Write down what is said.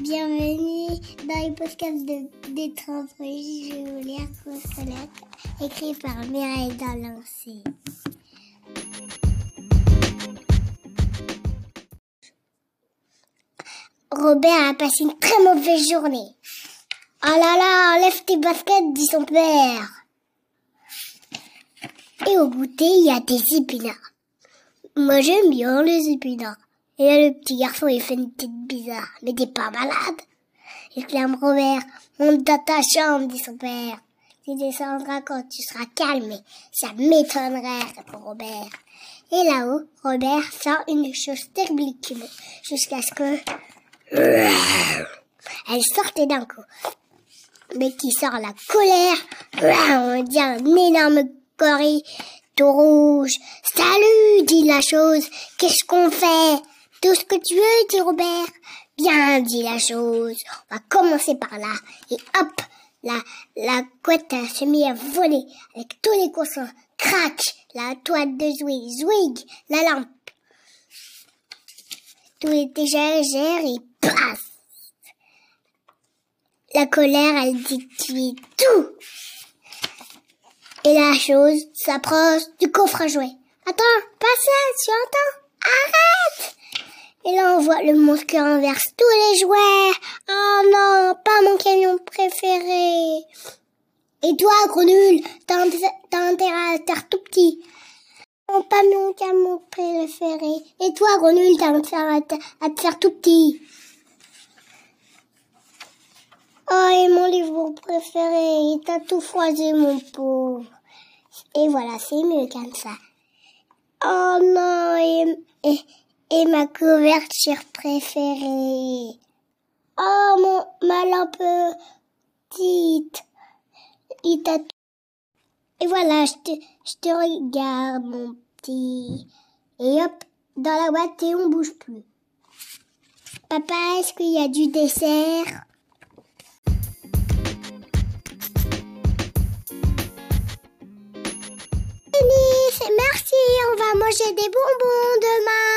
Bienvenue dans le podcast de, vais vous lire écrit par Mireille Dalancé. Robert a passé une très mauvaise journée. Oh là là, enlève tes baskets, dit son père. Et au goûter, il y a des épinards. Moi, j'aime bien les épinards. Et là, le petit garçon, il fait une tête bizarre. Mais t'es pas malade exclame Robert. Monte dans ta chambre, dit son père. Tu descendras quand tu seras calme. Ça m'étonnerait, Robert. Et là-haut, Robert sent une chose terrible jusqu'à ce que... Elle sortait d'un coup. Mais qui sort la colère, on dit un énorme gorille tout rouge. Salut, dit la chose. Qu'est-ce qu'on fait? Tout ce que tu veux, dit Robert. Bien, dit la chose. On va commencer par là. Et hop, la, la couette s'est mise à voler avec tous les coussins. Crac, la toile de Zwig, Zwig, la lampe. Tout était légère et paf. La colère, elle dit tout. Et la chose s'approche du coffre à jouer. Attends, pas ça, tu entends? Arrête et là, on voit le monstre qui renverse tous les jouets. Oh non, pas mon camion préféré. Et toi, gros nul, t'as intérêt à faire tout petit. Non, pas mon camion préféré. Et toi, gros nul, t'as intérêt à te faire tout petit. Oh, et mon livre préféré, il t'a tout froissé, mon pauvre. Et voilà, c'est mieux comme ça. Oh non, et, et, et ma couverture préférée. Oh, mon, ma lampe petite. Et, et voilà, je te, je te regarde, mon petit. Et hop, dans la boîte et on bouge plus. Papa, est-ce qu'il y a du dessert? Merci, on va manger des bonbons demain.